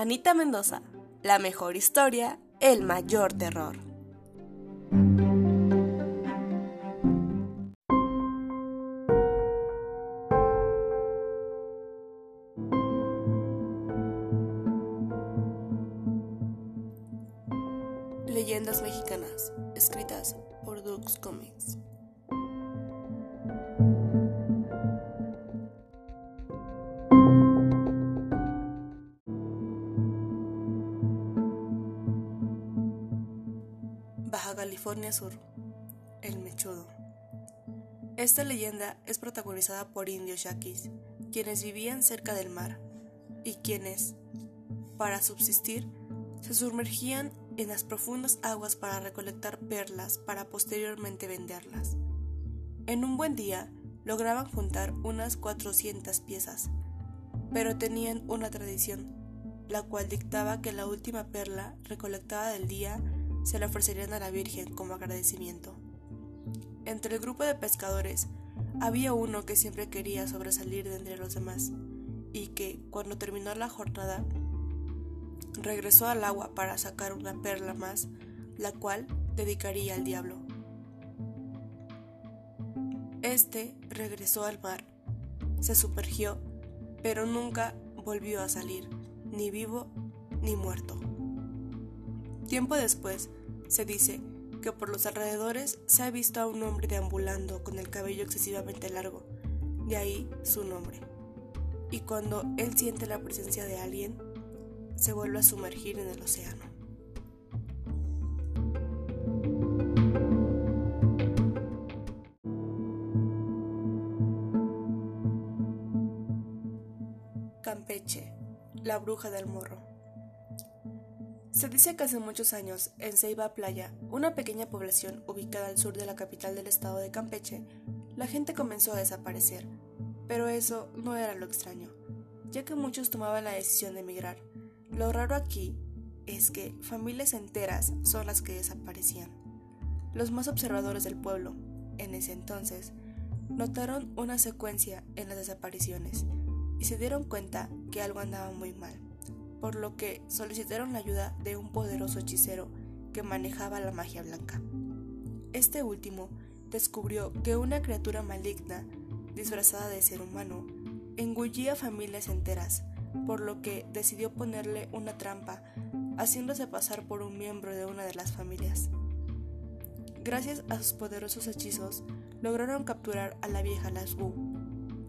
Anita Mendoza, la mejor historia, el mayor terror. El Mechudo. Esta leyenda es protagonizada por indios yaquis, quienes vivían cerca del mar y quienes, para subsistir, se sumergían en las profundas aguas para recolectar perlas para posteriormente venderlas. En un buen día lograban juntar unas 400 piezas, pero tenían una tradición, la cual dictaba que la última perla recolectada del día se la ofrecerían a la Virgen como agradecimiento. Entre el grupo de pescadores había uno que siempre quería sobresalir de entre los demás y que, cuando terminó la jornada, regresó al agua para sacar una perla más, la cual dedicaría al diablo. Este regresó al mar, se sumergió, pero nunca volvió a salir, ni vivo ni muerto. Tiempo después, se dice que por los alrededores se ha visto a un hombre deambulando con el cabello excesivamente largo, de ahí su nombre. Y cuando él siente la presencia de alguien, se vuelve a sumergir en el océano. Campeche, la bruja del morro. Se dice que hace muchos años, en Ceiba Playa, una pequeña población ubicada al sur de la capital del estado de Campeche, la gente comenzó a desaparecer. Pero eso no era lo extraño, ya que muchos tomaban la decisión de emigrar. Lo raro aquí es que familias enteras son las que desaparecían. Los más observadores del pueblo, en ese entonces, notaron una secuencia en las desapariciones y se dieron cuenta que algo andaba muy mal por lo que solicitaron la ayuda de un poderoso hechicero que manejaba la magia blanca. Este último descubrió que una criatura maligna, disfrazada de ser humano, engullía familias enteras, por lo que decidió ponerle una trampa, haciéndose pasar por un miembro de una de las familias. Gracias a sus poderosos hechizos, lograron capturar a la vieja Lasgu,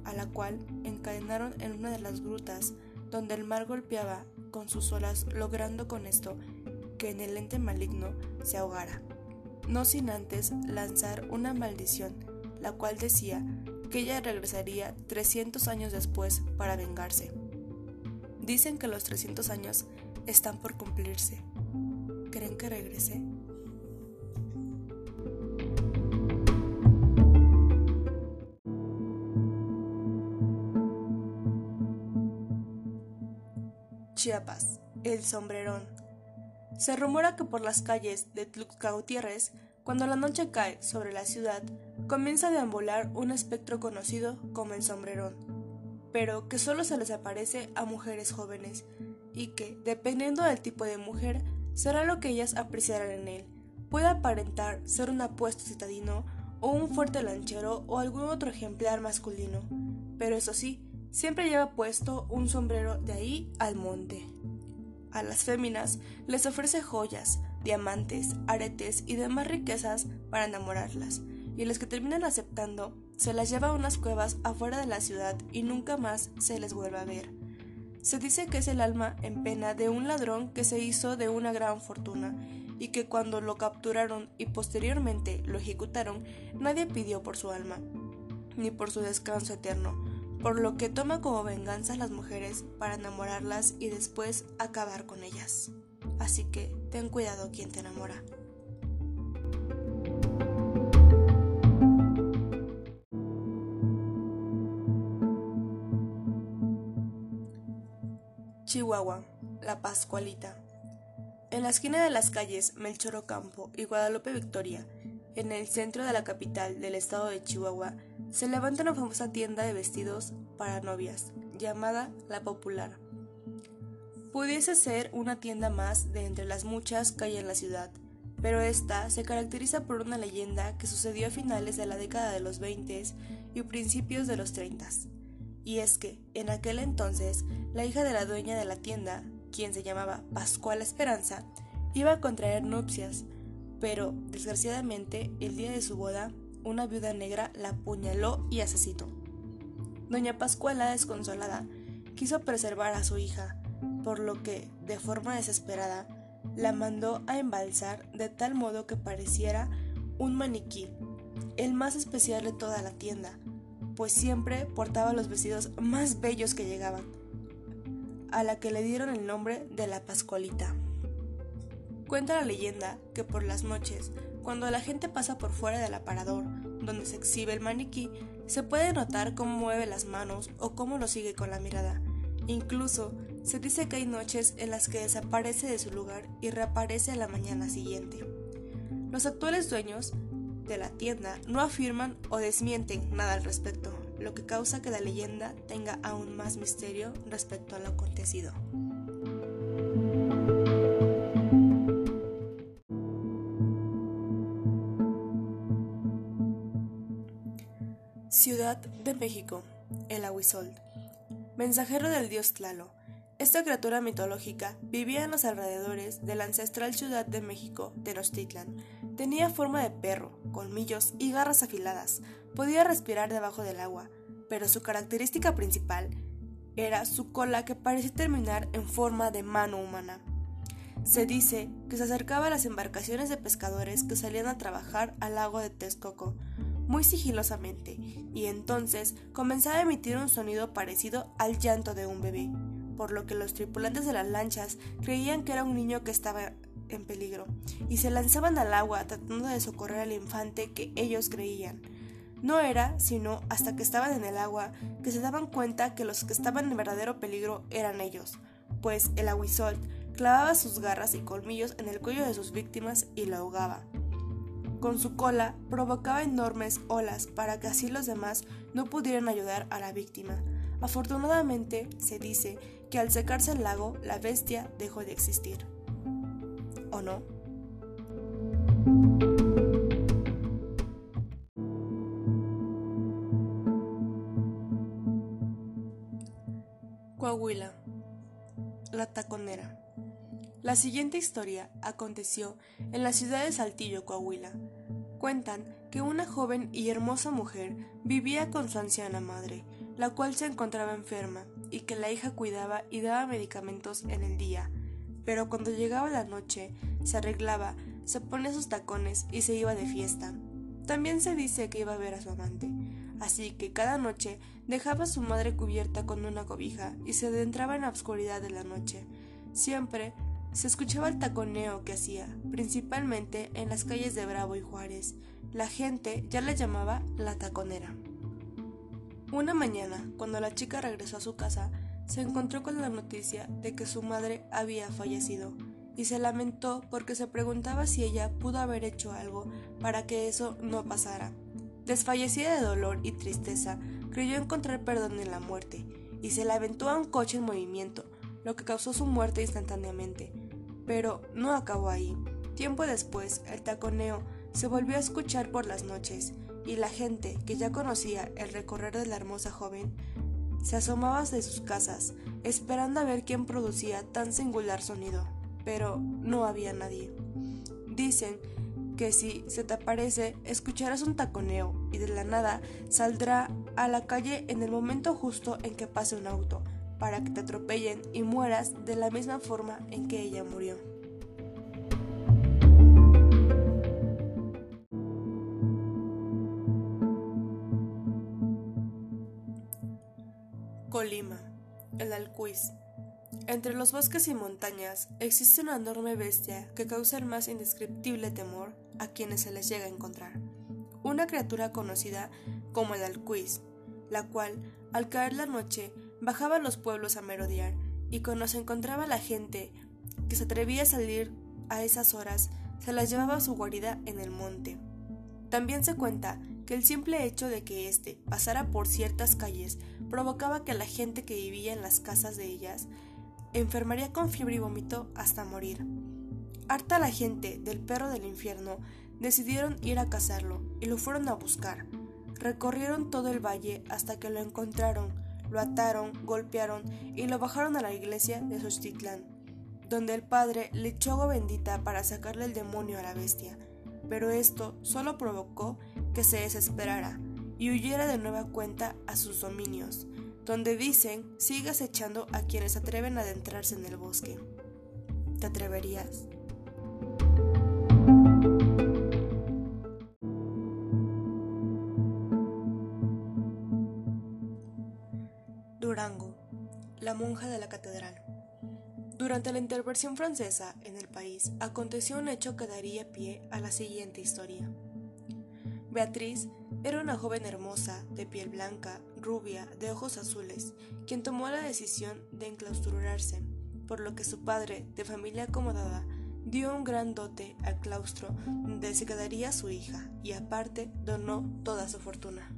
a la cual encadenaron en una de las grutas donde el mar golpeaba con sus olas, logrando con esto que en el ente maligno se ahogara, no sin antes lanzar una maldición, la cual decía que ella regresaría 300 años después para vengarse. Dicen que los 300 años están por cumplirse. ¿Creen que regrese? Chiapas, el sombrerón. Se rumora que por las calles de Tluxca Gutiérrez, cuando la noche cae sobre la ciudad, comienza a deambular un espectro conocido como el sombrerón, pero que solo se les aparece a mujeres jóvenes y que, dependiendo del tipo de mujer, será lo que ellas apreciarán en él. Puede aparentar ser un apuesto citadino o un fuerte lanchero o algún otro ejemplar masculino, pero eso sí, siempre lleva puesto un sombrero de ahí al monte. A las féminas les ofrece joyas, diamantes, aretes y demás riquezas para enamorarlas, y los que terminan aceptando se las lleva a unas cuevas afuera de la ciudad y nunca más se les vuelve a ver. Se dice que es el alma en pena de un ladrón que se hizo de una gran fortuna y que cuando lo capturaron y posteriormente lo ejecutaron, nadie pidió por su alma, ni por su descanso eterno, por lo que toma como venganza a las mujeres para enamorarlas y después acabar con ellas. Así que ten cuidado quien te enamora. Chihuahua, La Pascualita. En la esquina de las calles Melchor Ocampo y Guadalupe Victoria, en el centro de la capital del estado de Chihuahua, se levanta una famosa tienda de vestidos para novias, llamada La Popular. pudiese ser una tienda más de entre las muchas que hay en la ciudad, pero esta se caracteriza por una leyenda que sucedió a finales de la década de los 20 y principios de los 30. Y es que, en aquel entonces, la hija de la dueña de la tienda, quien se llamaba Pascual Esperanza, iba a contraer nupcias, pero, desgraciadamente, el día de su boda, una viuda negra la apuñaló y asesinó. Doña Pascuala, desconsolada, quiso preservar a su hija, por lo que, de forma desesperada, la mandó a embalsar de tal modo que pareciera un maniquí, el más especial de toda la tienda, pues siempre portaba los vestidos más bellos que llegaban, a la que le dieron el nombre de la Pascualita. Cuenta la leyenda que por las noches, cuando la gente pasa por fuera del aparador, donde se exhibe el maniquí, se puede notar cómo mueve las manos o cómo lo sigue con la mirada. Incluso se dice que hay noches en las que desaparece de su lugar y reaparece a la mañana siguiente. Los actuales dueños de la tienda no afirman o desmienten nada al respecto, lo que causa que la leyenda tenga aún más misterio respecto a lo acontecido. Ciudad de México, el Ahuizol. Mensajero del dios Tlalo, esta criatura mitológica vivía en los alrededores de la ancestral Ciudad de México, Tenochtitlan. Tenía forma de perro, colmillos y garras afiladas. Podía respirar debajo del agua, pero su característica principal era su cola que parecía terminar en forma de mano humana. Se dice que se acercaba a las embarcaciones de pescadores que salían a trabajar al lago de Texcoco, muy sigilosamente, y entonces comenzaba a emitir un sonido parecido al llanto de un bebé por lo que los tripulantes de las lanchas creían que era un niño que estaba en peligro, y se lanzaban al agua tratando de socorrer al infante que ellos creían. No era sino hasta que estaban en el agua que se daban cuenta que los que estaban en verdadero peligro eran ellos, pues el aguisol clavaba sus garras y colmillos en el cuello de sus víctimas y lo ahogaba. Con su cola provocaba enormes olas para que así los demás no pudieran ayudar a la víctima. Afortunadamente, se dice que al secarse el lago, la bestia dejó de existir. ¿O no? Coahuila. La taconera. La siguiente historia aconteció en la ciudad de Saltillo, Coahuila. Cuentan que una joven y hermosa mujer vivía con su anciana madre, la cual se encontraba enferma y que la hija cuidaba y daba medicamentos en el día, pero cuando llegaba la noche se arreglaba, se ponía sus tacones y se iba de fiesta. También se dice que iba a ver a su amante, así que cada noche dejaba a su madre cubierta con una cobija y se adentraba en la oscuridad de la noche. Siempre se escuchaba el taconeo que hacía, principalmente en las calles de Bravo y Juárez. La gente ya la llamaba la taconera. Una mañana, cuando la chica regresó a su casa, se encontró con la noticia de que su madre había fallecido y se lamentó porque se preguntaba si ella pudo haber hecho algo para que eso no pasara. Desfallecida de dolor y tristeza, creyó encontrar perdón en la muerte y se la aventó a un coche en movimiento, lo que causó su muerte instantáneamente. Pero no acabó ahí. Tiempo después, el taconeo se volvió a escuchar por las noches y la gente que ya conocía el recorrer de la hermosa joven se asomaba de sus casas, esperando a ver quién producía tan singular sonido, pero no había nadie. Dicen que si se te aparece, escucharás un taconeo y de la nada saldrá a la calle en el momento justo en que pase un auto, para que te atropellen y mueras de la misma forma en que ella murió. Colima, el alcuiz. Entre los bosques y montañas existe una enorme bestia que causa el más indescriptible temor a quienes se les llega a encontrar. Una criatura conocida como el alcuiz, la cual, al caer la noche, bajaba los pueblos a merodear y cuando se encontraba la gente que se atrevía a salir a esas horas, se las llevaba a su guarida en el monte. También se cuenta que el simple hecho de que éste pasara por ciertas calles provocaba que la gente que vivía en las casas de ellas enfermaría con fiebre y vómito hasta morir. Harta la gente del perro del infierno decidieron ir a cazarlo y lo fueron a buscar. Recorrieron todo el valle hasta que lo encontraron, lo ataron, golpearon y lo bajaron a la iglesia de Xochitlán, donde el padre le echó agua bendita para sacarle el demonio a la bestia. Pero esto solo provocó que se desesperara y huyera de nueva cuenta a sus dominios, donde dicen sigas echando a quienes atreven a adentrarse en el bosque. ¿Te atreverías? La monja de la catedral. Durante la intervención francesa en el país aconteció un hecho que daría pie a la siguiente historia. Beatriz era una joven hermosa, de piel blanca, rubia, de ojos azules, quien tomó la decisión de enclaustrarse, por lo que su padre, de familia acomodada, dio un gran dote al claustro donde se quedaría su hija y aparte donó toda su fortuna.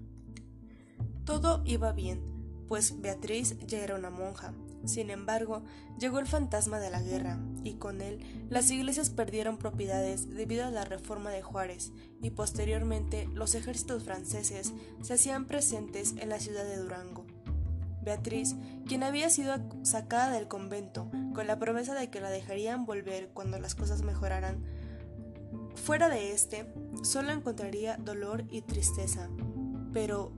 Todo iba bien, pues Beatriz ya era una monja. Sin embargo, llegó el fantasma de la guerra, y con él las iglesias perdieron propiedades debido a la reforma de Juárez, y posteriormente los ejércitos franceses se hacían presentes en la ciudad de Durango. Beatriz, quien había sido sacada del convento con la promesa de que la dejarían volver cuando las cosas mejoraran, fuera de este, solo encontraría dolor y tristeza. Pero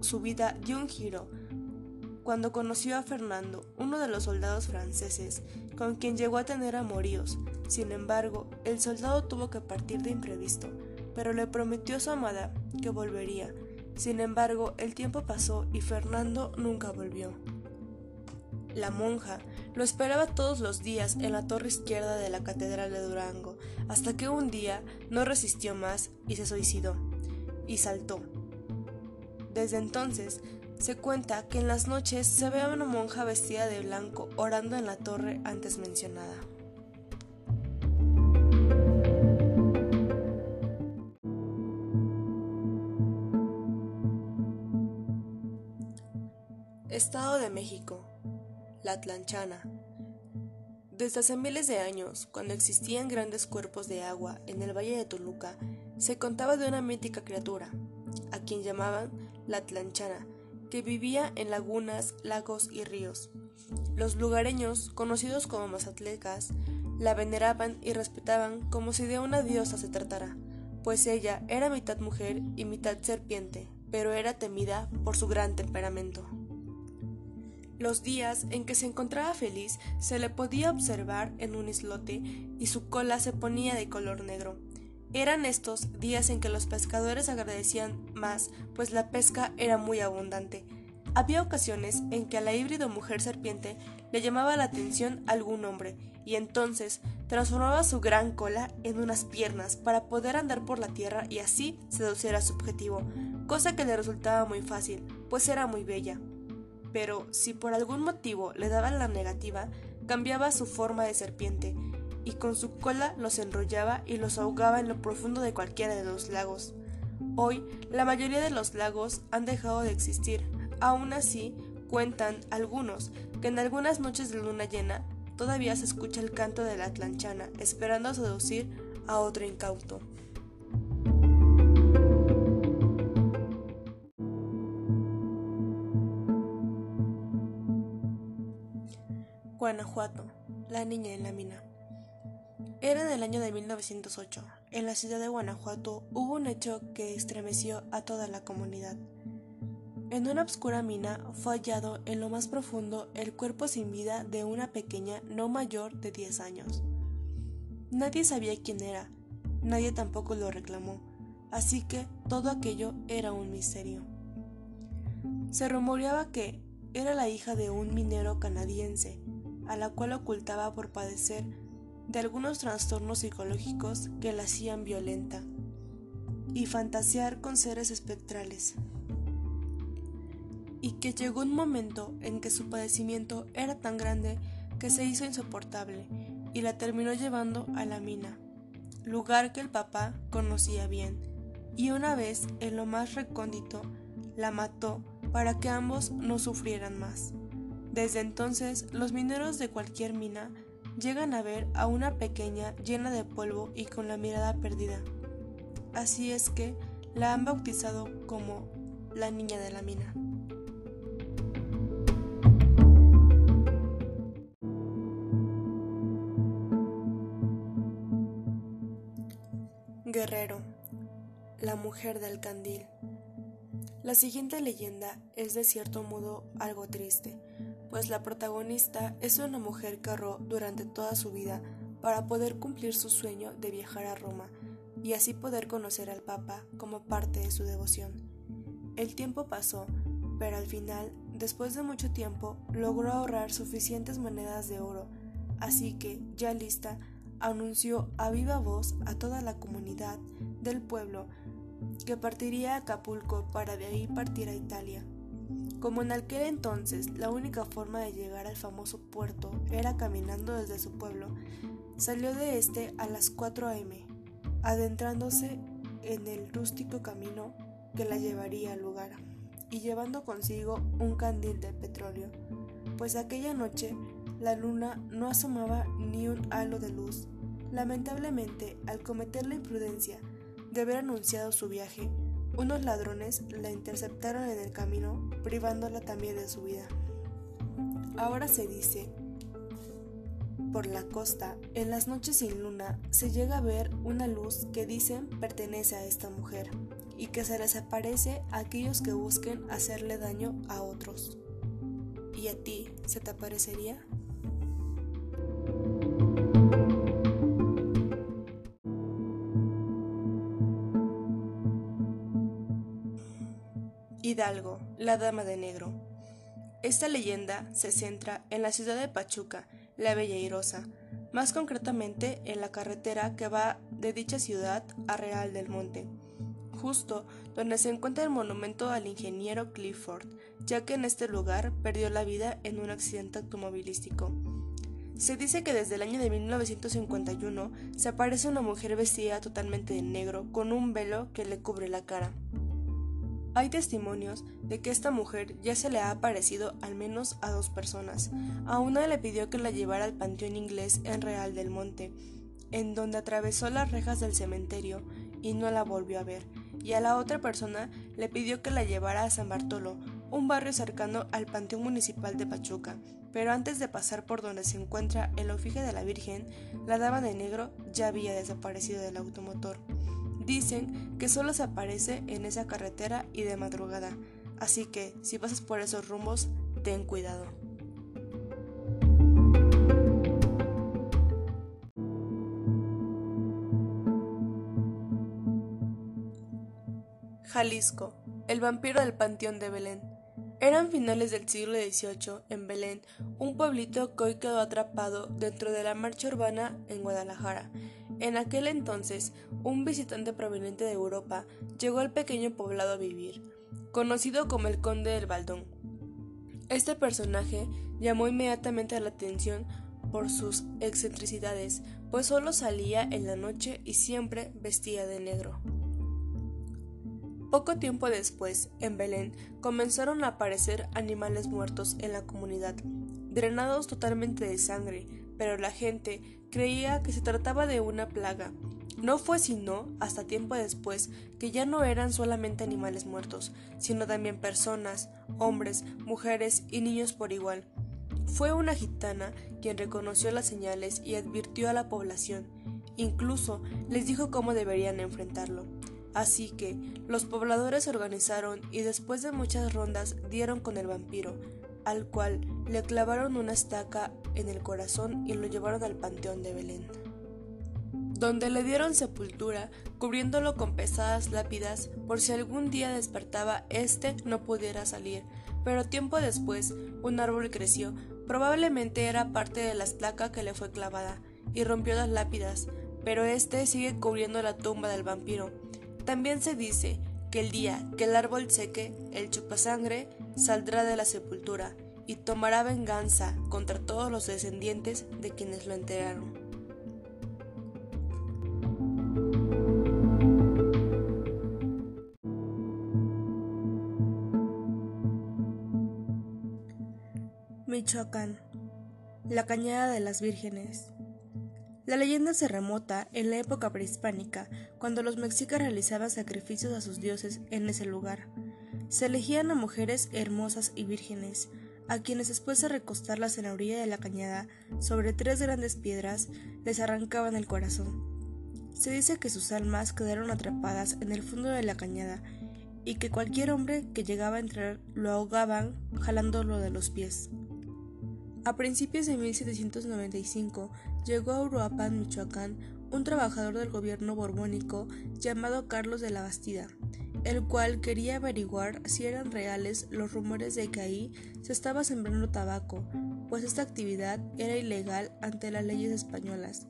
su vida dio un giro cuando conoció a Fernando, uno de los soldados franceses, con quien llegó a tener amoríos. Sin embargo, el soldado tuvo que partir de imprevisto, pero le prometió a su amada que volvería, sin embargo, el tiempo pasó y Fernando nunca volvió. La monja lo esperaba todos los días en la torre izquierda de la Catedral de Durango, hasta que un día no resistió más y se suicidó, y saltó. Desde entonces, se cuenta que en las noches se ve a una monja vestida de blanco orando en la torre antes mencionada. Estado de México. La Tlanchana. Desde hace miles de años, cuando existían grandes cuerpos de agua en el valle de Toluca, se contaba de una mítica criatura, a quien llamaban la Tlanchana, que vivía en lagunas, lagos y ríos. Los lugareños, conocidos como mazatlecas, la veneraban y respetaban como si de una diosa se tratara, pues ella era mitad mujer y mitad serpiente, pero era temida por su gran temperamento. Los días en que se encontraba feliz se le podía observar en un islote y su cola se ponía de color negro. Eran estos días en que los pescadores agradecían más, pues la pesca era muy abundante. Había ocasiones en que a la híbrido mujer serpiente le llamaba la atención algún hombre, y entonces transformaba su gran cola en unas piernas para poder andar por la tierra y así seducir a su objetivo, cosa que le resultaba muy fácil, pues era muy bella pero si por algún motivo le daban la negativa, cambiaba su forma de serpiente y con su cola los enrollaba y los ahogaba en lo profundo de cualquiera de los lagos. Hoy, la mayoría de los lagos han dejado de existir. Aún así, cuentan algunos que en algunas noches de luna llena todavía se escucha el canto de la atlanchana esperando seducir a otro incauto. Guanajuato, la niña en la mina. Era en el año de 1908. En la ciudad de Guanajuato hubo un hecho que estremeció a toda la comunidad. En una oscura mina fue hallado en lo más profundo el cuerpo sin vida de una pequeña no mayor de 10 años. Nadie sabía quién era, nadie tampoco lo reclamó, así que todo aquello era un misterio. Se rumoreaba que era la hija de un minero canadiense, a la cual ocultaba por padecer de algunos trastornos psicológicos que la hacían violenta, y fantasear con seres espectrales, y que llegó un momento en que su padecimiento era tan grande que se hizo insoportable y la terminó llevando a la mina, lugar que el papá conocía bien, y una vez en lo más recóndito la mató para que ambos no sufrieran más. Desde entonces, los mineros de cualquier mina llegan a ver a una pequeña llena de polvo y con la mirada perdida. Así es que la han bautizado como la niña de la mina. Guerrero, la mujer del candil. La siguiente leyenda es de cierto modo algo triste, pues la protagonista es una mujer que ahorró durante toda su vida para poder cumplir su sueño de viajar a Roma y así poder conocer al Papa como parte de su devoción. El tiempo pasó, pero al final, después de mucho tiempo, logró ahorrar suficientes monedas de oro, así que, ya lista, anunció a viva voz a toda la comunidad del pueblo que partiría a Acapulco para de ahí partir a Italia. Como en aquel entonces la única forma de llegar al famoso puerto era caminando desde su pueblo, salió de este a las 4 a.m adentrándose en el rústico camino que la llevaría al lugar, y llevando consigo un candil de petróleo, pues aquella noche la luna no asomaba ni un halo de luz. Lamentablemente, al cometer la imprudencia de haber anunciado su viaje, unos ladrones la interceptaron en el camino, privándola también de su vida. Ahora se dice por la costa, en las noches sin luna, se llega a ver una luz que dicen pertenece a esta mujer y que se les aparece a aquellos que busquen hacerle daño a otros. ¿Y a ti se te aparecería? Hidalgo, la Dama de Negro. Esta leyenda se centra en la ciudad de Pachuca, la Bella Irosa, más concretamente en la carretera que va de dicha ciudad a Real del Monte, justo donde se encuentra el monumento al ingeniero Clifford, ya que en este lugar perdió la vida en un accidente automovilístico. Se dice que desde el año de 1951 se aparece una mujer vestida totalmente de negro con un velo que le cubre la cara. Hay testimonios de que esta mujer ya se le ha aparecido al menos a dos personas. A una le pidió que la llevara al panteón inglés en Real del Monte, en donde atravesó las rejas del cementerio y no la volvió a ver, y a la otra persona le pidió que la llevara a San Bartolo, un barrio cercano al Panteón Municipal de Pachuca, pero antes de pasar por donde se encuentra el oficio de la Virgen, la dama de negro ya había desaparecido del automotor. Dicen que solo se aparece en esa carretera y de madrugada, así que si pasas por esos rumbos, ten cuidado. Jalisco, el vampiro del Panteón de Belén. Eran finales del siglo XVIII en Belén, un pueblito que hoy quedó atrapado dentro de la marcha urbana en Guadalajara en aquel entonces, un visitante proveniente de Europa llegó al pequeño poblado a vivir, conocido como el Conde del Baldón. Este personaje llamó inmediatamente la atención por sus excentricidades, pues solo salía en la noche y siempre vestía de negro. Poco tiempo después, en Belén, comenzaron a aparecer animales muertos en la comunidad, drenados totalmente de sangre, pero la gente creía que se trataba de una plaga. No fue sino hasta tiempo después que ya no eran solamente animales muertos, sino también personas, hombres, mujeres y niños por igual. Fue una gitana quien reconoció las señales y advirtió a la población, incluso les dijo cómo deberían enfrentarlo. Así que los pobladores se organizaron y después de muchas rondas dieron con el vampiro, al cual le clavaron una estaca en el corazón y lo llevaron al Panteón de Belén, donde le dieron sepultura, cubriéndolo con pesadas lápidas por si algún día despertaba éste no pudiera salir, pero tiempo después un árbol creció, probablemente era parte de la estaca que le fue clavada, y rompió las lápidas, pero éste sigue cubriendo la tumba del vampiro. También se dice que el día que el árbol seque, el chupasangre saldrá de la sepultura y tomará venganza contra todos los descendientes de quienes lo enteraron. Michoacán. La Cañada de las Vírgenes. La leyenda se remota en la época prehispánica, cuando los mexicas realizaban sacrificios a sus dioses en ese lugar. Se elegían a mujeres hermosas y vírgenes, a quienes después de recostarlas en la orilla de la cañada, sobre tres grandes piedras, les arrancaban el corazón. Se dice que sus almas quedaron atrapadas en el fondo de la cañada y que cualquier hombre que llegaba a entrar lo ahogaban jalándolo de los pies. A principios de 1795 llegó a Uruapan, Michoacán, un trabajador del gobierno borbónico llamado Carlos de la Bastida, el cual quería averiguar si eran reales los rumores de que ahí se estaba sembrando tabaco, pues esta actividad era ilegal ante las leyes españolas.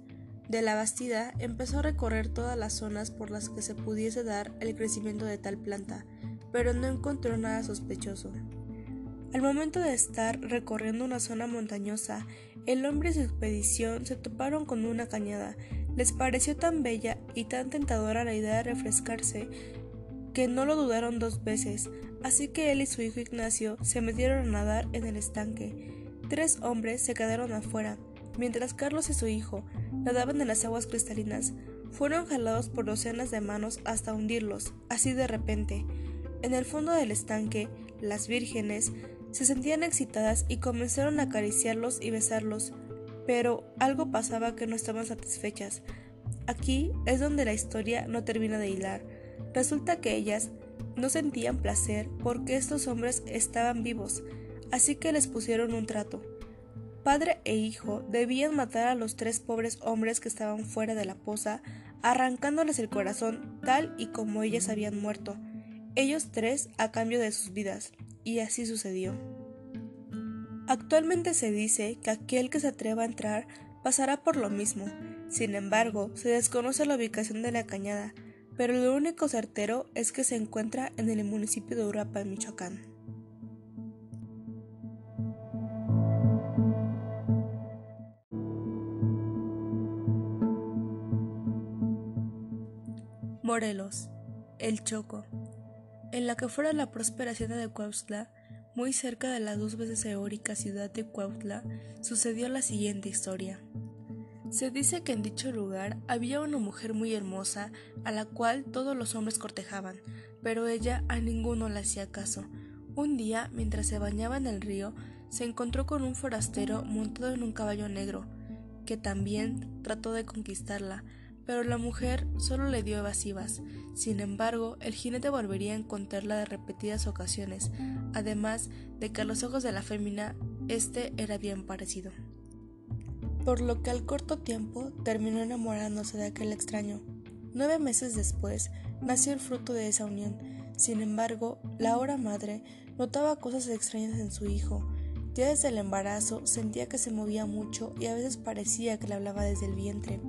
De la Bastida empezó a recorrer todas las zonas por las que se pudiese dar el crecimiento de tal planta, pero no encontró nada sospechoso. Al momento de estar recorriendo una zona montañosa, el hombre y su expedición se toparon con una cañada. Les pareció tan bella y tan tentadora la idea de refrescarse que no lo dudaron dos veces, así que él y su hijo Ignacio se metieron a nadar en el estanque. Tres hombres se quedaron afuera, mientras Carlos y su hijo nadaban en las aguas cristalinas. Fueron jalados por docenas de manos hasta hundirlos, así de repente. En el fondo del estanque, las vírgenes se sentían excitadas y comenzaron a acariciarlos y besarlos, pero algo pasaba que no estaban satisfechas. Aquí es donde la historia no termina de hilar. Resulta que ellas no sentían placer porque estos hombres estaban vivos, así que les pusieron un trato. Padre e hijo debían matar a los tres pobres hombres que estaban fuera de la poza, arrancándoles el corazón tal y como ellas habían muerto, ellos tres a cambio de sus vidas y así sucedió. Actualmente se dice que aquel que se atreva a entrar pasará por lo mismo, sin embargo, se desconoce la ubicación de la cañada, pero lo único certero es que se encuentra en el municipio de Urapa, Michoacán. Morelos, El Choco en la que fuera la próspera hacienda de Cuautla, muy cerca de la dos veces eórica ciudad de Cuautla, sucedió la siguiente historia. Se dice que en dicho lugar había una mujer muy hermosa a la cual todos los hombres cortejaban, pero ella a ninguno le hacía caso. Un día, mientras se bañaba en el río, se encontró con un forastero montado en un caballo negro, que también trató de conquistarla, pero la mujer solo le dio evasivas. Sin embargo, el jinete volvería a encontrarla de repetidas ocasiones, además de que a los ojos de la fémina este era bien parecido. Por lo que al corto tiempo terminó enamorándose de aquel extraño. Nueve meses después nació el fruto de esa unión. Sin embargo, la ahora madre notaba cosas extrañas en su hijo. Ya desde el embarazo sentía que se movía mucho y a veces parecía que le hablaba desde el vientre.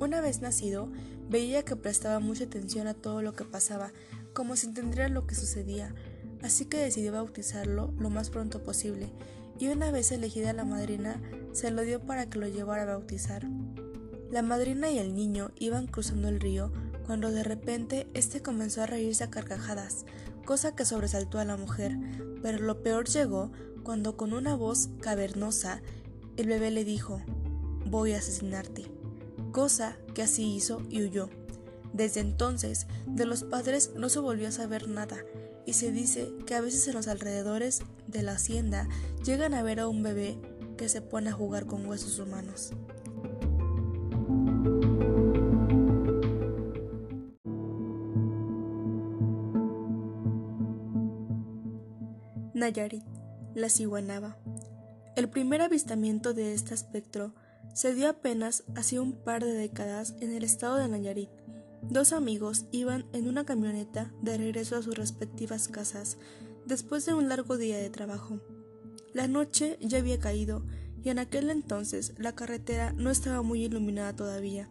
Una vez nacido, veía que prestaba mucha atención a todo lo que pasaba, como si entendiera lo que sucedía, así que decidió bautizarlo lo más pronto posible, y una vez elegida la madrina, se lo dio para que lo llevara a bautizar. La madrina y el niño iban cruzando el río cuando de repente éste comenzó a reírse a carcajadas, cosa que sobresaltó a la mujer, pero lo peor llegó cuando con una voz cavernosa el bebé le dijo Voy a asesinarte cosa que así hizo y huyó. Desde entonces, de los padres no se volvió a saber nada, y se dice que a veces en los alrededores de la hacienda llegan a ver a un bebé que se pone a jugar con huesos humanos. Nayarit, la ciguanaba. El primer avistamiento de este espectro se dio apenas hace un par de décadas en el estado de Nayarit. Dos amigos iban en una camioneta de regreso a sus respectivas casas después de un largo día de trabajo. La noche ya había caído y en aquel entonces la carretera no estaba muy iluminada todavía.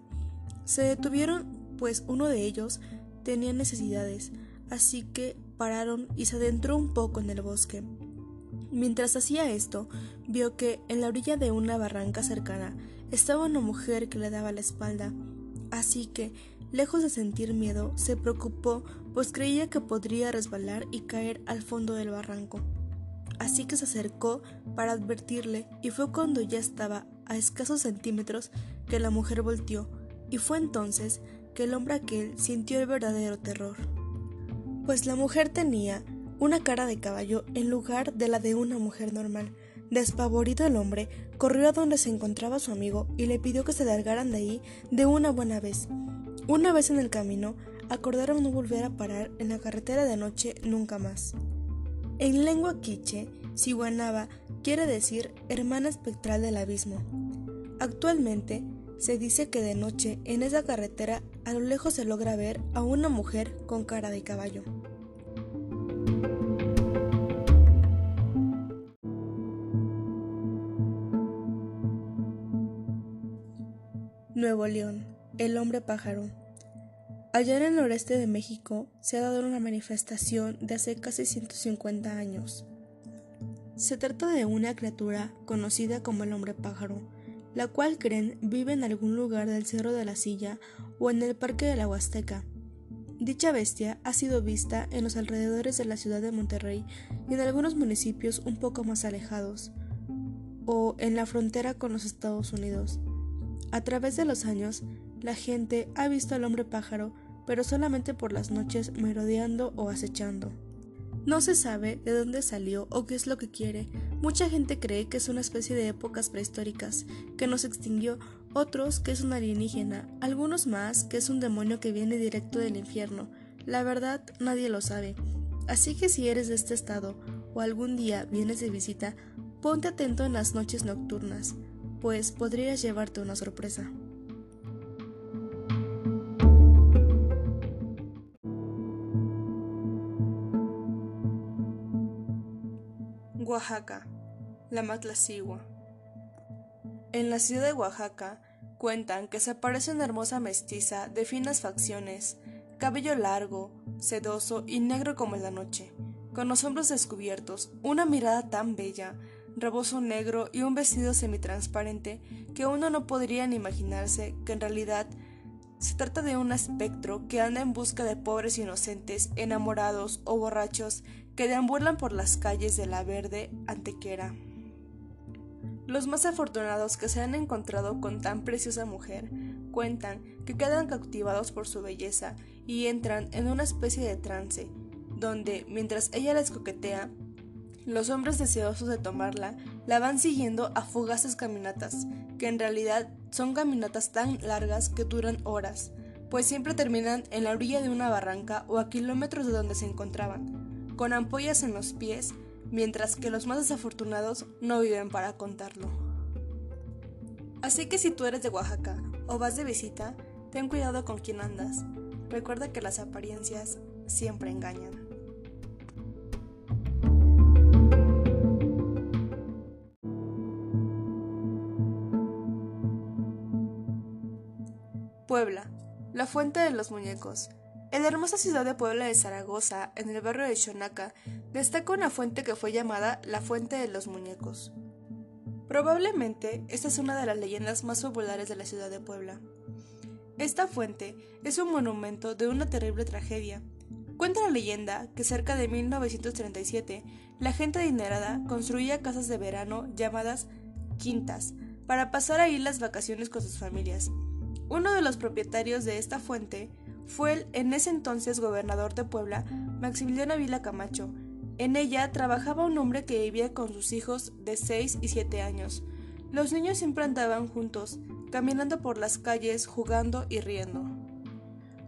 Se detuvieron pues uno de ellos tenía necesidades, así que pararon y se adentró un poco en el bosque. Mientras hacía esto, vio que en la orilla de una barranca cercana estaba una mujer que le daba la espalda, así que, lejos de sentir miedo, se preocupó, pues creía que podría resbalar y caer al fondo del barranco. así que se acercó para advertirle y fue cuando ya estaba a escasos centímetros que la mujer volteó y fue entonces que el hombre aquel sintió el verdadero terror. Pues la mujer tenía una cara de caballo en lugar de la de una mujer normal. Despavorido el hombre, corrió a donde se encontraba su amigo y le pidió que se largaran de ahí de una buena vez. Una vez en el camino, acordaron no volver a parar en la carretera de noche nunca más. En lengua quiche, Siwanaba quiere decir hermana espectral del abismo. Actualmente, se dice que de noche en esa carretera a lo lejos se logra ver a una mujer con cara de caballo. Nuevo León, el hombre pájaro. Allá en el noreste de México se ha dado una manifestación de hace casi 150 años. Se trata de una criatura conocida como el hombre pájaro, la cual creen vive en algún lugar del Cerro de la Silla o en el Parque de la Huasteca. Dicha bestia ha sido vista en los alrededores de la ciudad de Monterrey y en algunos municipios un poco más alejados, o en la frontera con los Estados Unidos. A través de los años, la gente ha visto al hombre pájaro, pero solamente por las noches merodeando o acechando. No se sabe de dónde salió o qué es lo que quiere. Mucha gente cree que es una especie de épocas prehistóricas, que nos extinguió, otros que es un alienígena, algunos más que es un demonio que viene directo del infierno. La verdad, nadie lo sabe. Así que si eres de este estado o algún día vienes de visita, ponte atento en las noches nocturnas pues podrías llevarte una sorpresa. Oaxaca, la Matlacigua. En la ciudad de Oaxaca cuentan que se aparece una hermosa mestiza de finas facciones, cabello largo, sedoso y negro como la noche, con los hombros descubiertos, una mirada tan bella rebozo negro y un vestido semitransparente que uno no podría ni imaginarse que en realidad se trata de un espectro que anda en busca de pobres inocentes, enamorados o borrachos que deambulan por las calles de la verde Antequera. Los más afortunados que se han encontrado con tan preciosa mujer cuentan que quedan cautivados por su belleza y entran en una especie de trance, donde, mientras ella les coquetea, los hombres deseosos de tomarla la van siguiendo a fugaces caminatas, que en realidad son caminatas tan largas que duran horas, pues siempre terminan en la orilla de una barranca o a kilómetros de donde se encontraban, con ampollas en los pies, mientras que los más desafortunados no viven para contarlo. Así que si tú eres de Oaxaca o vas de visita, ten cuidado con quién andas. Recuerda que las apariencias siempre engañan. Puebla, la fuente de los muñecos. En la hermosa ciudad de Puebla de Zaragoza, en el barrio de Xonaca, destaca una fuente que fue llamada la Fuente de los Muñecos. Probablemente esta es una de las leyendas más populares de la ciudad de Puebla. Esta fuente es un monumento de una terrible tragedia. Cuenta la leyenda que cerca de 1937 la gente adinerada construía casas de verano llamadas quintas para pasar ahí las vacaciones con sus familias uno de los propietarios de esta fuente fue el en ese entonces gobernador de Puebla, Maximiliano Vila Camacho. En ella trabajaba un hombre que vivía con sus hijos de 6 y 7 años. Los niños siempre andaban juntos, caminando por las calles, jugando y riendo.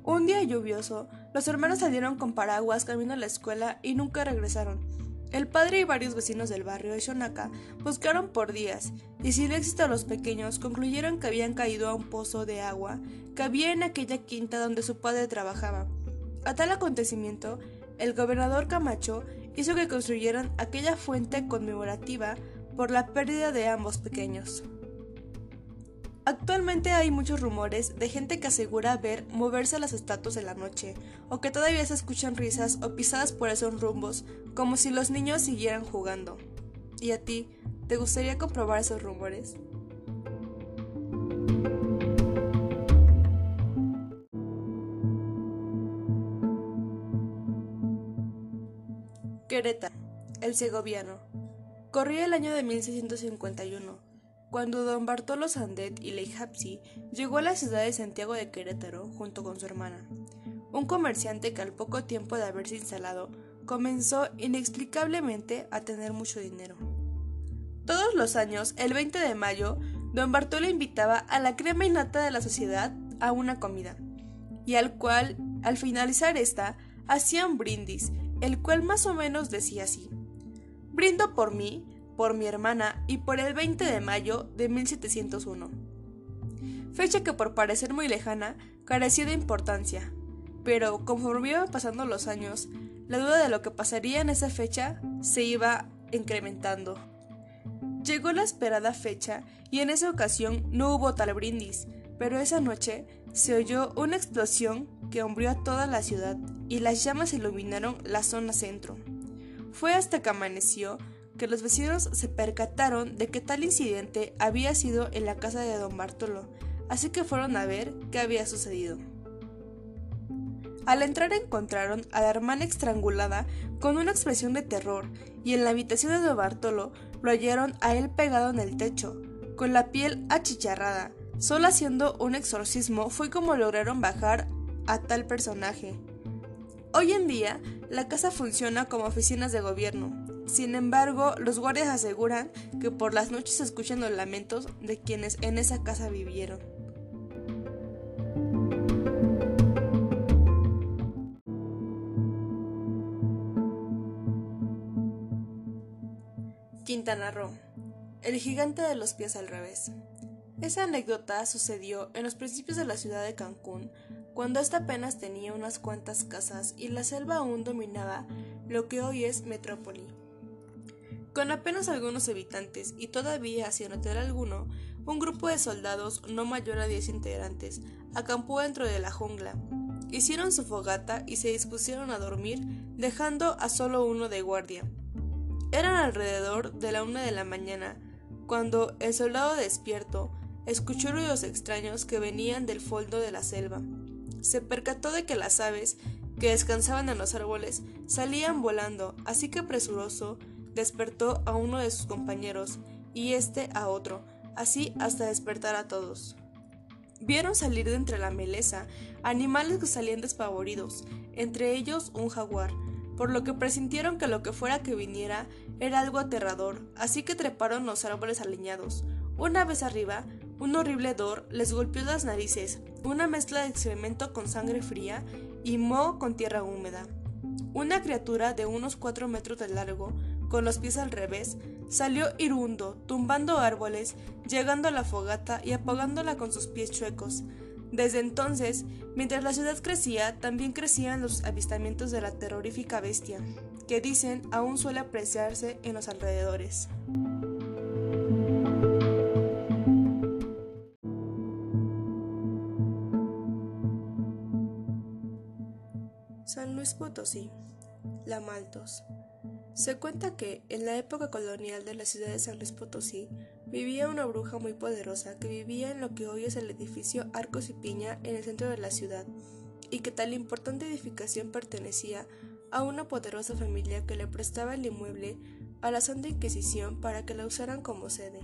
Un día lluvioso, los hermanos salieron con paraguas camino a la escuela y nunca regresaron. El padre y varios vecinos del barrio de Shonaka buscaron por días, y sin éxito los pequeños concluyeron que habían caído a un pozo de agua que había en aquella quinta donde su padre trabajaba. A tal acontecimiento, el gobernador Camacho hizo que construyeran aquella fuente conmemorativa por la pérdida de ambos pequeños. Actualmente hay muchos rumores de gente que asegura ver moverse las estatuas en la noche, o que todavía se escuchan risas o pisadas por esos rumbos, como si los niños siguieran jugando. ¿Y a ti, te gustaría comprobar esos rumores? Querétaro, el segoviano. Corría el año de 1651, cuando don Bartolo Sandet y Leijapsi llegó a la ciudad de Santiago de Querétaro junto con su hermana. Un comerciante que al poco tiempo de haberse instalado comenzó inexplicablemente a tener mucho dinero. Todos los años, el 20 de mayo, don Bartolo invitaba a la crema innata de la sociedad a una comida, y al cual, al finalizar esta, hacía un brindis, el cual más o menos decía así. Brindo por mí, por mi hermana y por el 20 de mayo de 1701. Fecha que por parecer muy lejana carecía de importancia, pero conforme iban pasando los años, la duda de lo que pasaría en esa fecha se iba incrementando. Llegó la esperada fecha y en esa ocasión no hubo tal brindis, pero esa noche se oyó una explosión que hombrió a toda la ciudad y las llamas iluminaron la zona centro. Fue hasta que amaneció que los vecinos se percataron de que tal incidente había sido en la casa de don Bartolo, así que fueron a ver qué había sucedido. Al entrar encontraron a la hermana estrangulada con una expresión de terror y en la habitación de don Bartolo lo hallaron a él pegado en el techo, con la piel achicharrada. Solo haciendo un exorcismo fue como lograron bajar a tal personaje. Hoy en día, la casa funciona como oficinas de gobierno. Sin embargo, los guardias aseguran que por las noches se escuchan los lamentos de quienes en esa casa vivieron. Quintana Roo. El gigante de los pies al revés. Esa anécdota sucedió en los principios de la ciudad de Cancún, cuando ésta apenas tenía unas cuantas casas y la selva aún dominaba lo que hoy es metrópoli. Con apenas algunos habitantes y todavía sin hotel alguno, un grupo de soldados no mayor a 10 integrantes acampó dentro de la jungla. Hicieron su fogata y se dispusieron a dormir, dejando a solo uno de guardia. Eran alrededor de la una de la mañana, cuando el soldado despierto escuchó ruidos extraños que venían del fondo de la selva se percató de que las aves, que descansaban en los árboles, salían volando, así que presuroso despertó a uno de sus compañeros y este a otro, así hasta despertar a todos. Vieron salir de entre la meleza animales que salían despavoridos, entre ellos un jaguar, por lo que presintieron que lo que fuera que viniera era algo aterrador, así que treparon los árboles aliñados. Una vez arriba, un horrible dor les golpeó las narices, una mezcla de excremento con sangre fría y moho con tierra húmeda. Una criatura de unos cuatro metros de largo, con los pies al revés, salió irundo, tumbando árboles, llegando a la fogata y apagándola con sus pies chuecos. Desde entonces, mientras la ciudad crecía, también crecían los avistamientos de la terrorífica bestia, que dicen aún suele apreciarse en los alrededores. San Luis Potosí, La Maltos. Se cuenta que, en la época colonial de la ciudad de San Luis Potosí, vivía una bruja muy poderosa que vivía en lo que hoy es el edificio Arcos y Piña en el centro de la ciudad, y que tal importante edificación pertenecía a una poderosa familia que le prestaba el inmueble a la Santa Inquisición para que la usaran como sede.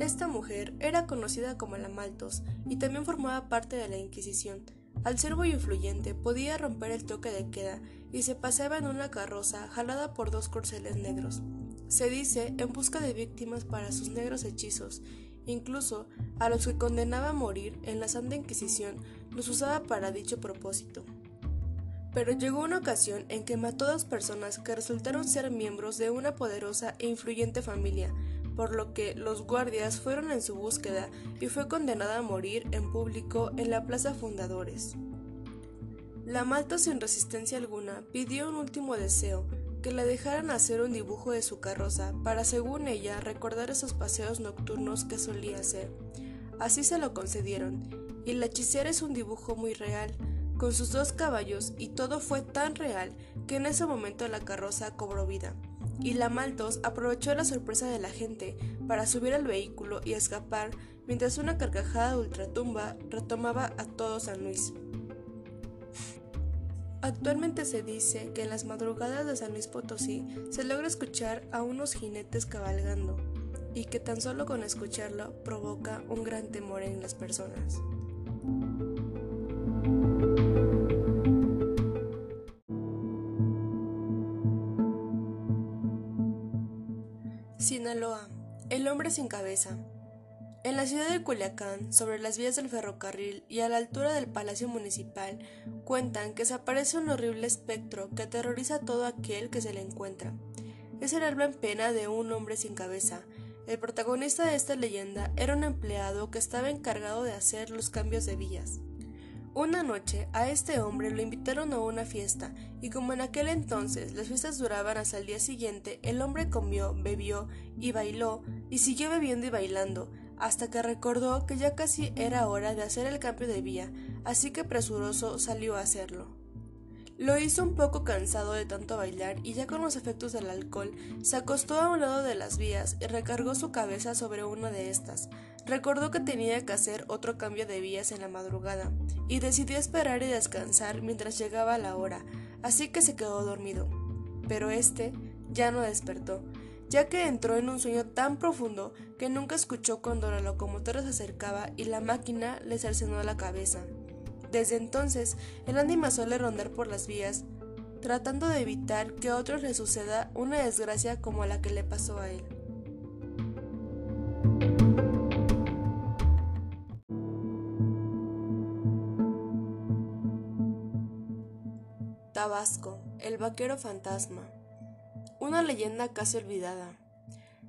Esta mujer era conocida como la Maltos y también formaba parte de la Inquisición, al ser muy influyente, podía romper el toque de queda y se paseaba en una carroza jalada por dos corceles negros. Se dice en busca de víctimas para sus negros hechizos, incluso a los que condenaba a morir en la Santa Inquisición los usaba para dicho propósito. Pero llegó una ocasión en que mató a dos personas que resultaron ser miembros de una poderosa e influyente familia, por lo que los guardias fueron en su búsqueda y fue condenada a morir en público en la Plaza Fundadores. La Malta sin resistencia alguna pidió un último deseo, que le dejaran hacer un dibujo de su carroza para, según ella, recordar esos paseos nocturnos que solía hacer. Así se lo concedieron, y la hechicera es un dibujo muy real, con sus dos caballos, y todo fue tan real que en ese momento la carroza cobró vida y la Maltos aprovechó la sorpresa de la gente para subir al vehículo y escapar mientras una carcajada de ultratumba retomaba a todo San Luis. Actualmente se dice que en las madrugadas de San Luis Potosí se logra escuchar a unos jinetes cabalgando y que tan solo con escucharlo provoca un gran temor en las personas. Sinaloa, el hombre sin cabeza. En la ciudad de Culiacán, sobre las vías del ferrocarril y a la altura del Palacio Municipal, cuentan que se aparece un horrible espectro que aterroriza a todo aquel que se le encuentra. Es el alma en pena de un hombre sin cabeza. El protagonista de esta leyenda era un empleado que estaba encargado de hacer los cambios de vías. Una noche a este hombre lo invitaron a una fiesta y como en aquel entonces las fiestas duraban hasta el día siguiente, el hombre comió, bebió y bailó y siguió bebiendo y bailando hasta que recordó que ya casi era hora de hacer el cambio de vía, así que presuroso salió a hacerlo. Lo hizo un poco cansado de tanto bailar y ya con los efectos del alcohol, se acostó a un lado de las vías y recargó su cabeza sobre una de estas. Recordó que tenía que hacer otro cambio de vías en la madrugada y decidió esperar y descansar mientras llegaba la hora, así que se quedó dormido. Pero este ya no despertó, ya que entró en un sueño tan profundo que nunca escuchó cuando la locomotora se acercaba y la máquina le cercenó la cabeza. Desde entonces, el ánima suele rondar por las vías, tratando de evitar que a otros le suceda una desgracia como la que le pasó a él. Tabasco, el vaquero fantasma. Una leyenda casi olvidada.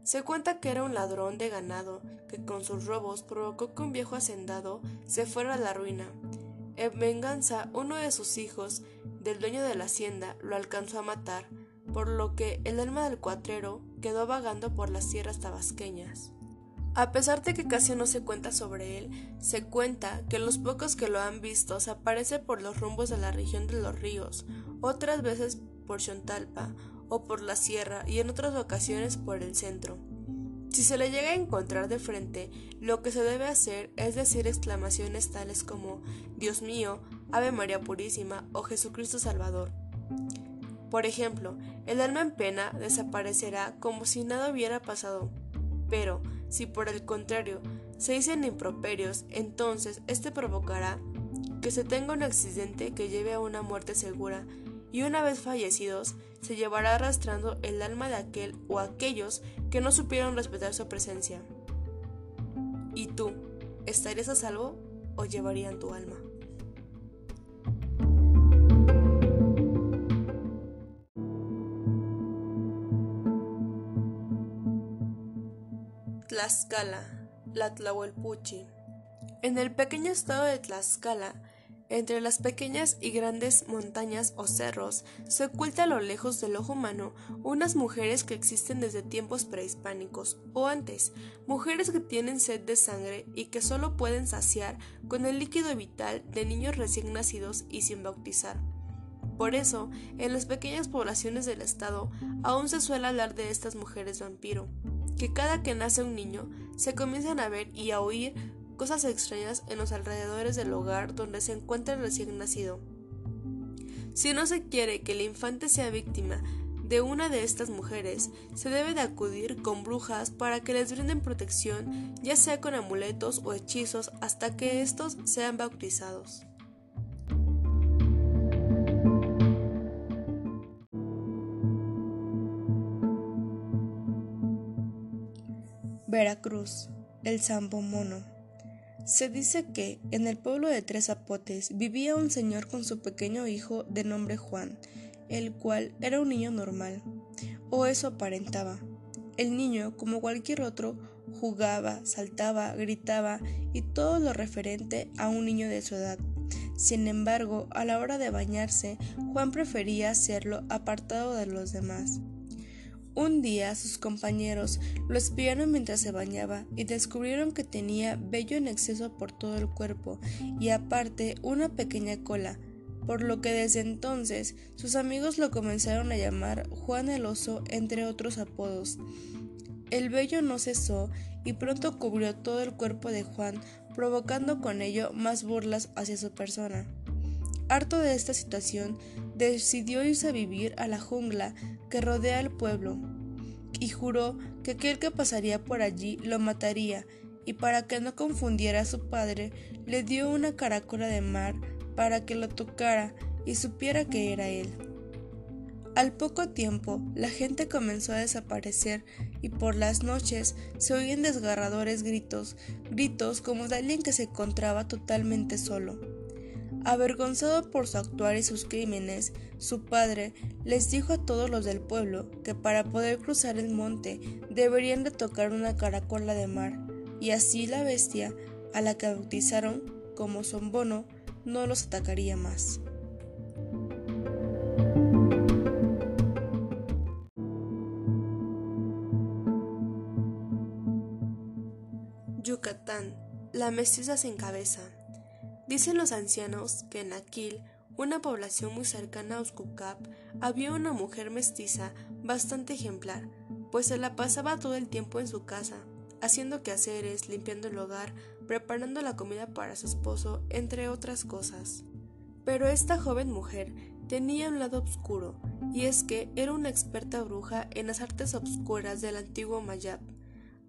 Se cuenta que era un ladrón de ganado que con sus robos provocó que un viejo hacendado se fuera a la ruina. En venganza, uno de sus hijos, del dueño de la hacienda, lo alcanzó a matar, por lo que el alma del cuatrero quedó vagando por las tierras tabasqueñas. A pesar de que casi no se cuenta sobre él, se cuenta que los pocos que lo han visto se aparece por los rumbos de la región de los ríos, otras veces por Chontalpa o por la sierra y en otras ocasiones por el centro. Si se le llega a encontrar de frente, lo que se debe hacer es decir exclamaciones tales como Dios mío, Ave María Purísima o Jesucristo Salvador. Por ejemplo, el alma en pena desaparecerá como si nada hubiera pasado. Pero, si por el contrario se dicen improperios, entonces este provocará que se tenga un accidente que lleve a una muerte segura y una vez fallecidos, se llevará arrastrando el alma de aquel o aquellos que no supieron respetar su presencia. ¿Y tú, estarías a salvo o llevarían tu alma? Tlaxcala, la Tlahuelpuchi. En el pequeño estado de Tlaxcala, entre las pequeñas y grandes montañas o cerros se oculta a lo lejos del ojo humano unas mujeres que existen desde tiempos prehispánicos o antes, mujeres que tienen sed de sangre y que solo pueden saciar con el líquido vital de niños recién nacidos y sin bautizar. Por eso, en las pequeñas poblaciones del estado aún se suele hablar de estas mujeres vampiro, que cada que nace un niño se comienzan a ver y a oír cosas extrañas en los alrededores del hogar donde se encuentra el recién nacido. Si no se quiere que el infante sea víctima de una de estas mujeres, se debe de acudir con brujas para que les brinden protección, ya sea con amuletos o hechizos, hasta que estos sean bautizados. Veracruz, el Sambo Mono. Se dice que en el pueblo de Tres Zapotes vivía un señor con su pequeño hijo de nombre Juan, el cual era un niño normal, o eso aparentaba. El niño, como cualquier otro, jugaba, saltaba, gritaba y todo lo referente a un niño de su edad. Sin embargo, a la hora de bañarse, Juan prefería hacerlo apartado de los demás. Un día sus compañeros lo espiaron mientras se bañaba y descubrieron que tenía vello en exceso por todo el cuerpo y aparte una pequeña cola, por lo que desde entonces sus amigos lo comenzaron a llamar Juan el Oso entre otros apodos. El vello no cesó y pronto cubrió todo el cuerpo de Juan, provocando con ello más burlas hacia su persona. harto de esta situación, decidió irse a vivir a la jungla que rodea el pueblo y juró que aquel que pasaría por allí lo mataría y para que no confundiera a su padre le dio una caracola de mar para que lo tocara y supiera que era él. Al poco tiempo la gente comenzó a desaparecer y por las noches se oían desgarradores gritos, gritos como de alguien que se encontraba totalmente solo. Avergonzado por su actuar y sus crímenes, su padre les dijo a todos los del pueblo que para poder cruzar el monte deberían de tocar una caracola de mar, y así la bestia, a la que bautizaron como Sombono, no los atacaría más. Yucatán, la mestiza sin cabeza. Dicen los ancianos que en Aquil, una población muy cercana a Uscucap, había una mujer mestiza bastante ejemplar, pues se la pasaba todo el tiempo en su casa, haciendo quehaceres, limpiando el hogar, preparando la comida para su esposo, entre otras cosas. Pero esta joven mujer tenía un lado oscuro, y es que era una experta bruja en las artes obscuras del antiguo Mayab.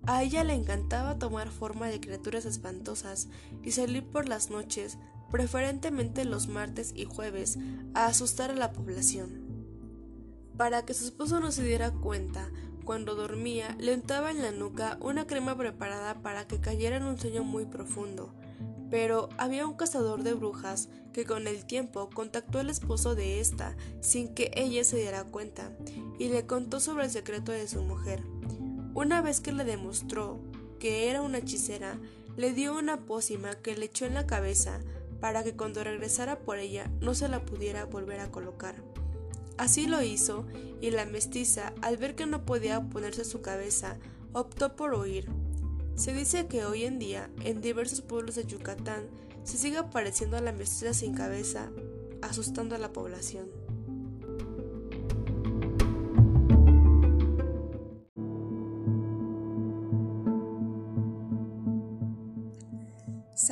A ella le encantaba tomar forma de criaturas espantosas y salir por las noches, preferentemente los martes y jueves, a asustar a la población. Para que su esposo no se diera cuenta, cuando dormía, le untaba en la nuca una crema preparada para que cayera en un sueño muy profundo. Pero había un cazador de brujas que con el tiempo contactó al esposo de esta sin que ella se diera cuenta y le contó sobre el secreto de su mujer. Una vez que le demostró que era una hechicera, le dio una pócima que le echó en la cabeza para que cuando regresara por ella no se la pudiera volver a colocar. Así lo hizo, y la mestiza, al ver que no podía ponerse su cabeza, optó por huir. Se dice que hoy en día, en diversos pueblos de Yucatán, se sigue apareciendo a la mestiza sin cabeza, asustando a la población.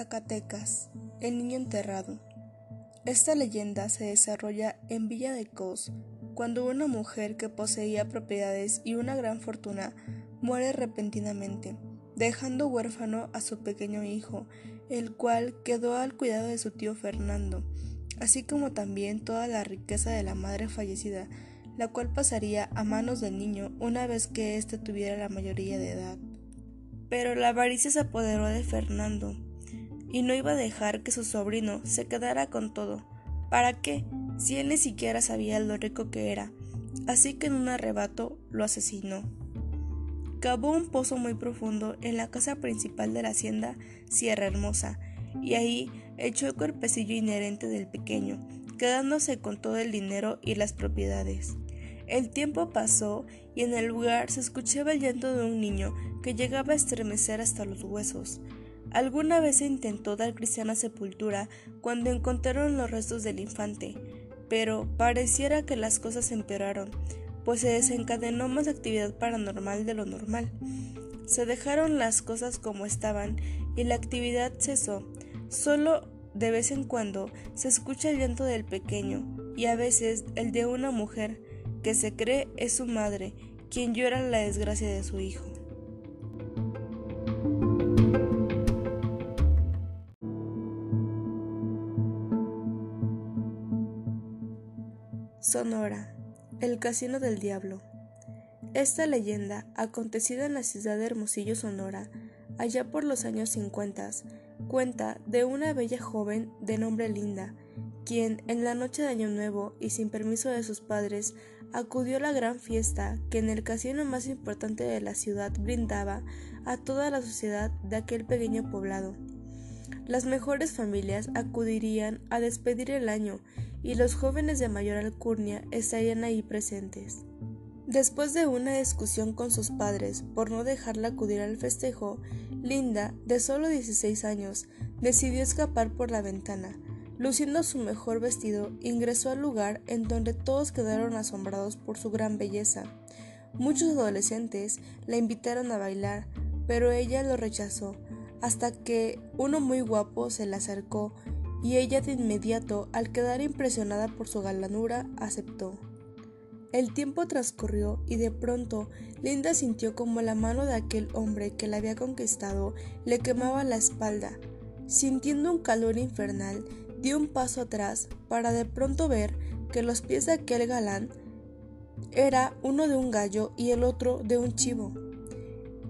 Zacatecas, el niño enterrado. Esta leyenda se desarrolla en Villa de Cos, cuando una mujer que poseía propiedades y una gran fortuna muere repentinamente, dejando huérfano a su pequeño hijo, el cual quedó al cuidado de su tío Fernando, así como también toda la riqueza de la madre fallecida, la cual pasaría a manos del niño una vez que éste tuviera la mayoría de edad. Pero la avaricia se apoderó de Fernando, y no iba a dejar que su sobrino se quedara con todo. ¿Para qué? Si él ni siquiera sabía lo rico que era. Así que en un arrebato lo asesinó. Cavó un pozo muy profundo en la casa principal de la hacienda Sierra Hermosa, y ahí echó el cuerpecillo inherente del pequeño, quedándose con todo el dinero y las propiedades. El tiempo pasó y en el lugar se escuchaba el llanto de un niño que llegaba a estremecer hasta los huesos. Alguna vez se intentó dar cristiana sepultura cuando encontraron los restos del infante, pero pareciera que las cosas empeoraron, pues se desencadenó más actividad paranormal de lo normal. Se dejaron las cosas como estaban y la actividad cesó. Solo de vez en cuando se escucha el llanto del pequeño y a veces el de una mujer que se cree es su madre, quien llora la desgracia de su hijo. Sonora, el Casino del Diablo. Esta leyenda, acontecida en la ciudad de Hermosillo, Sonora, allá por los años 50, cuenta de una bella joven de nombre Linda, quien en la noche de Año Nuevo y sin permiso de sus padres acudió a la gran fiesta que en el casino más importante de la ciudad brindaba a toda la sociedad de aquel pequeño poblado. Las mejores familias acudirían a despedir el año y los jóvenes de mayor alcurnia estarían ahí presentes. Después de una discusión con sus padres por no dejarla acudir al festejo, Linda, de solo 16 años, decidió escapar por la ventana. Luciendo su mejor vestido, ingresó al lugar en donde todos quedaron asombrados por su gran belleza. Muchos adolescentes la invitaron a bailar, pero ella lo rechazó, hasta que uno muy guapo se le acercó y ella de inmediato, al quedar impresionada por su galanura, aceptó. El tiempo transcurrió y de pronto Linda sintió como la mano de aquel hombre que la había conquistado le quemaba la espalda. Sintiendo un calor infernal, dio un paso atrás para de pronto ver que los pies de aquel galán era uno de un gallo y el otro de un chivo.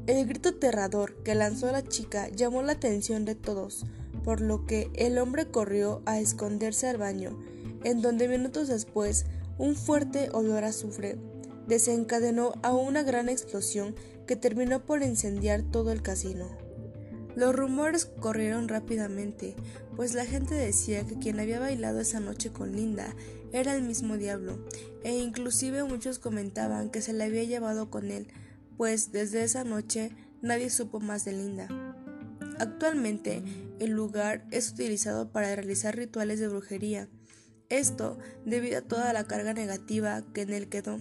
El grito aterrador que lanzó la chica llamó la atención de todos, por lo que el hombre corrió a esconderse al baño, en donde minutos después un fuerte olor a azufre desencadenó a una gran explosión que terminó por incendiar todo el casino. Los rumores corrieron rápidamente, pues la gente decía que quien había bailado esa noche con Linda era el mismo diablo, e inclusive muchos comentaban que se la había llevado con él, pues desde esa noche nadie supo más de Linda. Actualmente el lugar es utilizado para realizar rituales de brujería, esto debido a toda la carga negativa que en él quedó.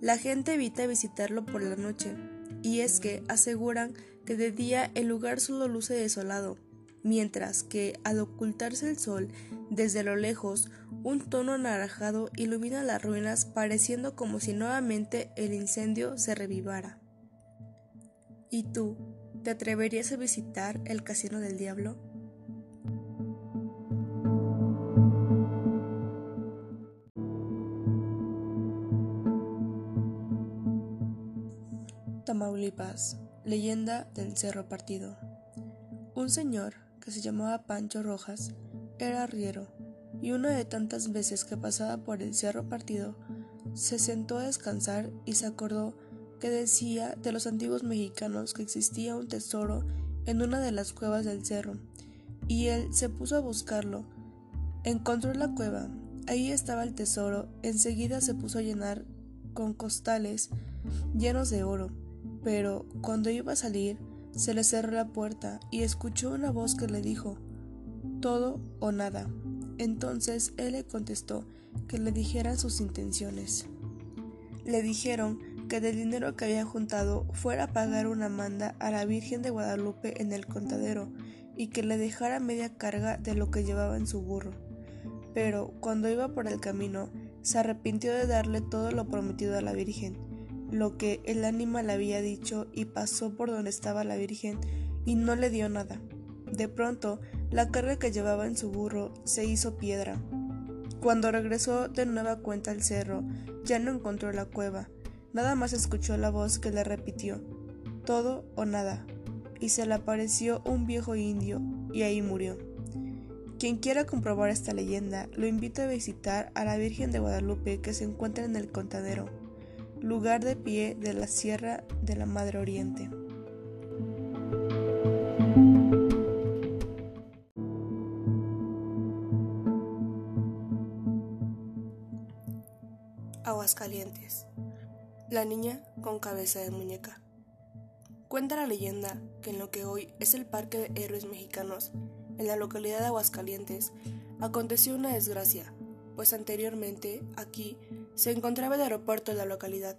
La gente evita visitarlo por la noche, y es que aseguran que de día el lugar solo luce desolado, mientras que al ocultarse el sol desde lo lejos, un tono anaranjado ilumina las ruinas pareciendo como si nuevamente el incendio se revivara. ¿Y tú, te atreverías a visitar el Casino del Diablo? Tamaulipas, leyenda del Cerro Partido. Un señor que se llamaba Pancho Rojas era arriero y una de tantas veces que pasaba por el Cerro Partido se sentó a descansar y se acordó que decía de los antiguos mexicanos que existía un tesoro en una de las cuevas del cerro, y él se puso a buscarlo. Encontró la cueva, ahí estaba el tesoro, enseguida se puso a llenar con costales llenos de oro, pero cuando iba a salir, se le cerró la puerta y escuchó una voz que le dijo, todo o nada. Entonces él le contestó que le dijeran sus intenciones. Le dijeron que del dinero que había juntado fuera a pagar una manda a la Virgen de Guadalupe en el contadero y que le dejara media carga de lo que llevaba en su burro. Pero cuando iba por el camino, se arrepintió de darle todo lo prometido a la Virgen, lo que el ánima le había dicho y pasó por donde estaba la Virgen y no le dio nada. De pronto, la carga que llevaba en su burro se hizo piedra. Cuando regresó de nueva cuenta al cerro, ya no encontró la cueva, Nada más escuchó la voz que le repitió, todo o nada, y se le apareció un viejo indio y ahí murió. Quien quiera comprobar esta leyenda, lo invito a visitar a la Virgen de Guadalupe que se encuentra en el Contadero, lugar de pie de la Sierra de la Madre Oriente. Aguascalientes. La niña con cabeza de muñeca. Cuenta la leyenda que en lo que hoy es el Parque de Héroes Mexicanos, en la localidad de Aguascalientes, aconteció una desgracia, pues anteriormente aquí se encontraba el aeropuerto de la localidad.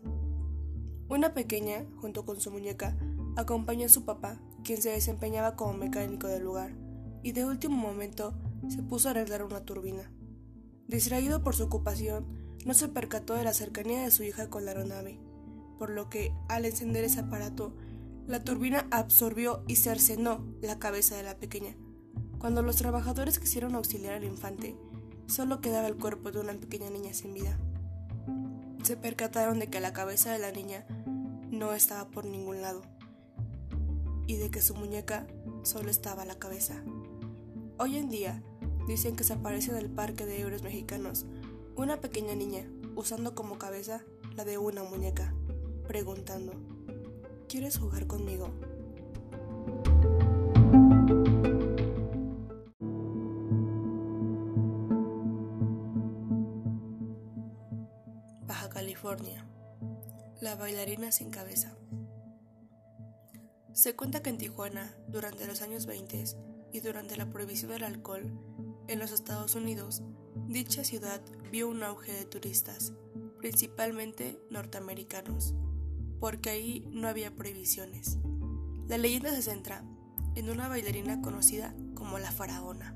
Una pequeña, junto con su muñeca, acompañó a su papá, quien se desempeñaba como mecánico del lugar, y de último momento se puso a arreglar una turbina. Distraído por su ocupación, no se percató de la cercanía de su hija con la aeronave, por lo que, al encender ese aparato, la turbina absorbió y cercenó la cabeza de la pequeña. Cuando los trabajadores quisieron auxiliar al infante, solo quedaba el cuerpo de una pequeña niña sin vida. Se percataron de que la cabeza de la niña no estaba por ningún lado y de que su muñeca solo estaba la cabeza. Hoy en día dicen que se aparece en el parque de euros mexicanos una pequeña niña, usando como cabeza la de una muñeca, preguntando, ¿quieres jugar conmigo? Baja California. La bailarina sin cabeza. Se cuenta que en Tijuana, durante los años 20 y durante la prohibición del alcohol en los Estados Unidos, Dicha ciudad vio un auge de turistas, principalmente norteamericanos, porque ahí no había prohibiciones. La leyenda se centra en una bailarina conocida como la faraona.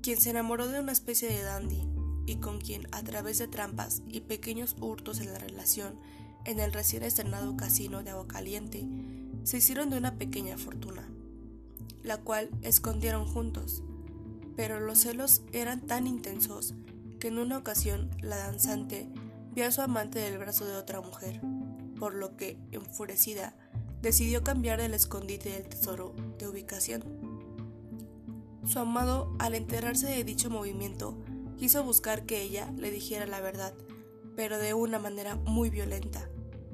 quien se enamoró de una especie de dandy y con quien, a través de trampas y pequeños hurtos en la relación, en el recién estrenado casino de Agua Caliente, se hicieron de una pequeña fortuna, la cual escondieron juntos. Pero los celos eran tan intensos que en una ocasión la danzante vio a su amante del brazo de otra mujer, por lo que, enfurecida, decidió cambiar el escondite del tesoro de ubicación. Su amado, al enterarse de dicho movimiento, quiso buscar que ella le dijera la verdad, pero de una manera muy violenta,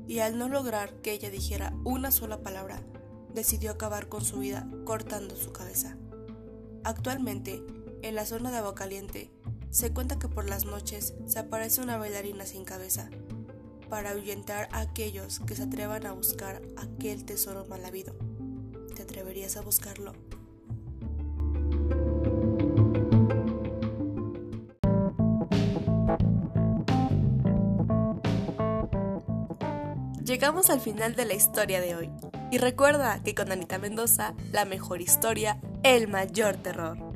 y al no lograr que ella dijera una sola palabra, decidió acabar con su vida cortando su cabeza. Actualmente, en la zona de Agua Caliente, se cuenta que por las noches se aparece una bailarina sin cabeza, para ahuyentar a aquellos que se atrevan a buscar aquel tesoro mal habido. ¿Te atreverías a buscarlo? Llegamos al final de la historia de hoy. Y recuerda que con Anita Mendoza, la mejor historia, el mayor terror.